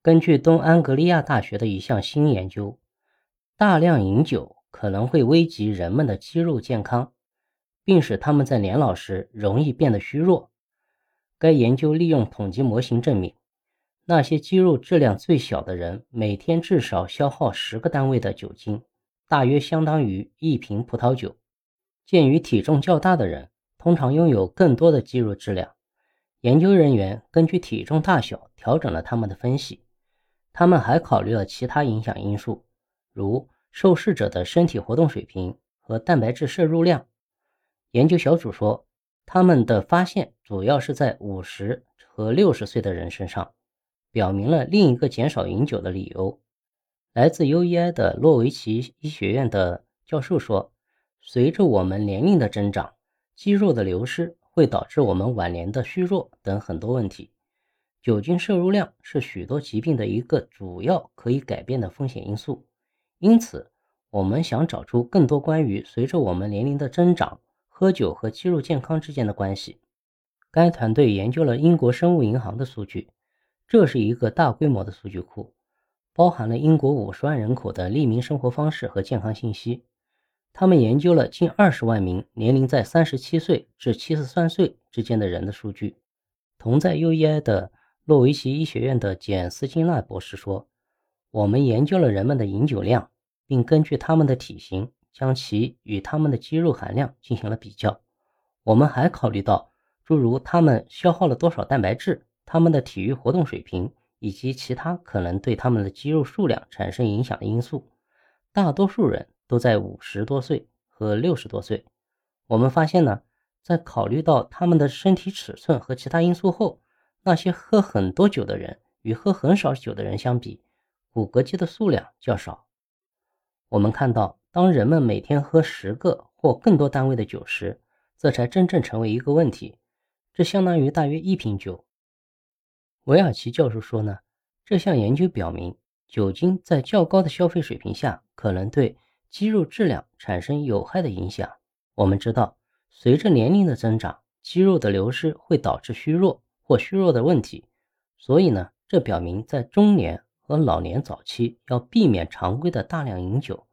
根据东安格利亚大学的一项新研究，大量饮酒可能会危及人们的肌肉健康，并使他们在年老时容易变得虚弱。该研究利用统计模型证明，那些肌肉质量最小的人每天至少消耗十个单位的酒精，大约相当于一瓶葡萄酒。鉴于体重较大的人通常拥有更多的肌肉质量，研究人员根据体重大小调整了他们的分析。他们还考虑了其他影响因素，如受试者的身体活动水平和蛋白质摄入量。研究小组说。他们的发现主要是在五十和六十岁的人身上，表明了另一个减少饮酒的理由。来自 UEI 的洛维奇医学院的教授说：“随着我们年龄的增长，肌肉的流失会导致我们晚年的虚弱等很多问题。酒精摄入量是许多疾病的一个主要可以改变的风险因素。因此，我们想找出更多关于随着我们年龄的增长。”喝酒和肌肉健康之间的关系。该团队研究了英国生物银行的数据，这是一个大规模的数据库，包含了英国五十万人口的利民生活方式和健康信息。他们研究了近二十万名年龄在三十七岁至七十三岁之间的人的数据。同在 UEI 的洛维奇医学院的简斯金纳博士说：“我们研究了人们的饮酒量，并根据他们的体型。”将其与他们的肌肉含量进行了比较。我们还考虑到诸如他们消耗了多少蛋白质、他们的体育活动水平以及其他可能对他们的肌肉数量产生影响的因素。大多数人都在五十多岁和六十多岁。我们发现呢，在考虑到他们的身体尺寸和其他因素后，那些喝很多酒的人与喝很少酒的人相比，骨骼肌的数量较少。我们看到。当人们每天喝十个或更多单位的酒时，这才真正成为一个问题。这相当于大约一瓶酒。维尔奇教授说呢，这项研究表明，酒精在较高的消费水平下可能对肌肉质量产生有害的影响。我们知道，随着年龄的增长，肌肉的流失会导致虚弱或虚弱的问题。所以呢，这表明在中年和老年早期要避免常规的大量饮酒。